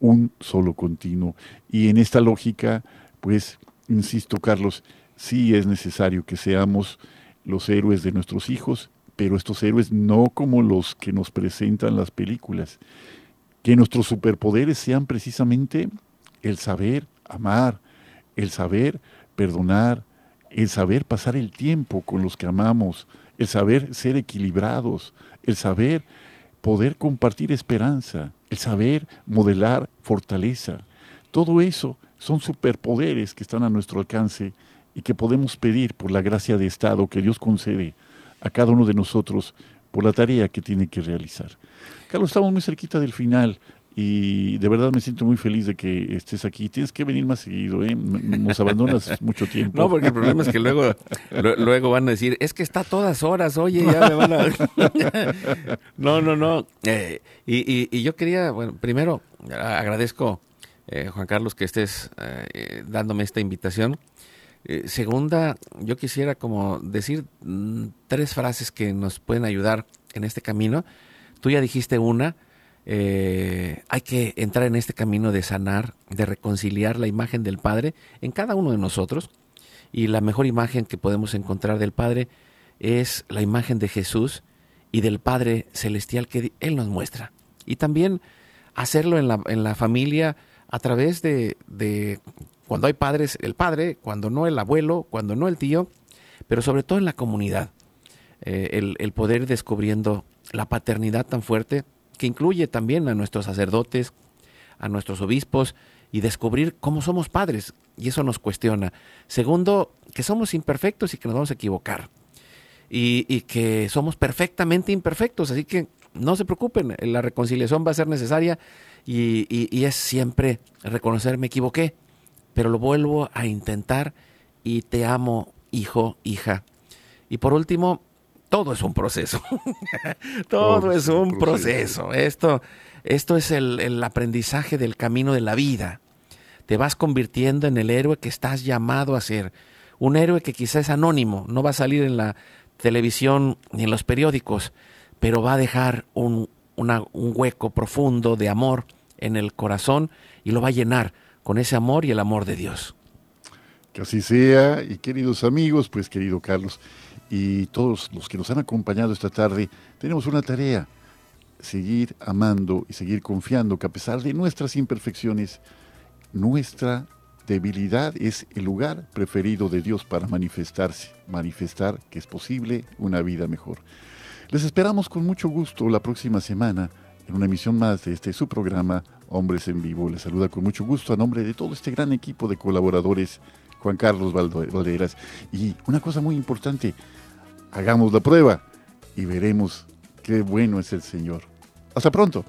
un solo continuo. Y en esta lógica, pues, insisto, Carlos, sí es necesario que seamos los héroes de nuestros hijos, pero estos héroes no como los que nos presentan las películas. Que nuestros superpoderes sean precisamente el saber amar, el saber perdonar, el saber pasar el tiempo con los que amamos, el saber ser equilibrados, el saber poder compartir esperanza, el saber modelar fortaleza. Todo eso son superpoderes que están a nuestro alcance y que podemos pedir por la gracia de Estado que Dios concede a cada uno de nosotros por la tarea que tiene que realizar. Carlos, estamos muy cerquita del final y de verdad me siento muy feliz de que estés aquí. Tienes que venir más seguido, ¿eh? Nos abandonas <laughs> mucho tiempo. No, porque el problema es que luego, luego van a decir, es que está a todas horas, oye, ya me van a... <laughs> no, no, no. Eh, y, y, yo quería, bueno, primero agradezco, eh, Juan Carlos, que estés eh, dándome esta invitación. Eh, segunda, yo quisiera como decir mm, tres frases que nos pueden ayudar en este camino. Tú ya dijiste una, eh, hay que entrar en este camino de sanar, de reconciliar la imagen del Padre en cada uno de nosotros. Y la mejor imagen que podemos encontrar del Padre es la imagen de Jesús y del Padre Celestial que Él nos muestra. Y también hacerlo en la, en la familia a través de, de cuando hay padres, el padre, cuando no el abuelo, cuando no el tío, pero sobre todo en la comunidad. Eh, el, el, poder descubriendo la paternidad tan fuerte que incluye también a nuestros sacerdotes, a nuestros obispos y descubrir cómo somos padres. Y eso nos cuestiona. Segundo, que somos imperfectos y que nos vamos a equivocar. Y, y que somos perfectamente imperfectos. Así que no se preocupen, la reconciliación va a ser necesaria y, y, y es siempre reconocer me equivoqué pero lo vuelvo a intentar y te amo, hijo, hija. Y por último, todo es un proceso. <laughs> todo, todo, es un proceso. proceso. Esto, esto es el, el, aprendizaje del camino de la vida. Te vas convirtiendo en el héroe que estás llamado a ser. Un héroe que quizás es anónimo, no va a salir en la televisión ni en los periódicos, pero va a dejar un, una, un hueco profundo de amor en el corazón y lo va a llenar con ese amor y el amor de Dios. Que así sea, y queridos amigos, pues querido Carlos, y todos los que nos han acompañado esta tarde, tenemos una tarea, seguir amando y seguir confiando que a pesar de nuestras imperfecciones, nuestra debilidad es el lugar preferido de Dios para manifestarse, manifestar que es posible una vida mejor. Les esperamos con mucho gusto la próxima semana en una emisión más de este su programa Hombres en Vivo. Les saluda con mucho gusto a nombre de todo este gran equipo de colaboradores, Juan Carlos Valderas. Y una cosa muy importante, hagamos la prueba y veremos Qué bueno es el Señor. Hasta pronto.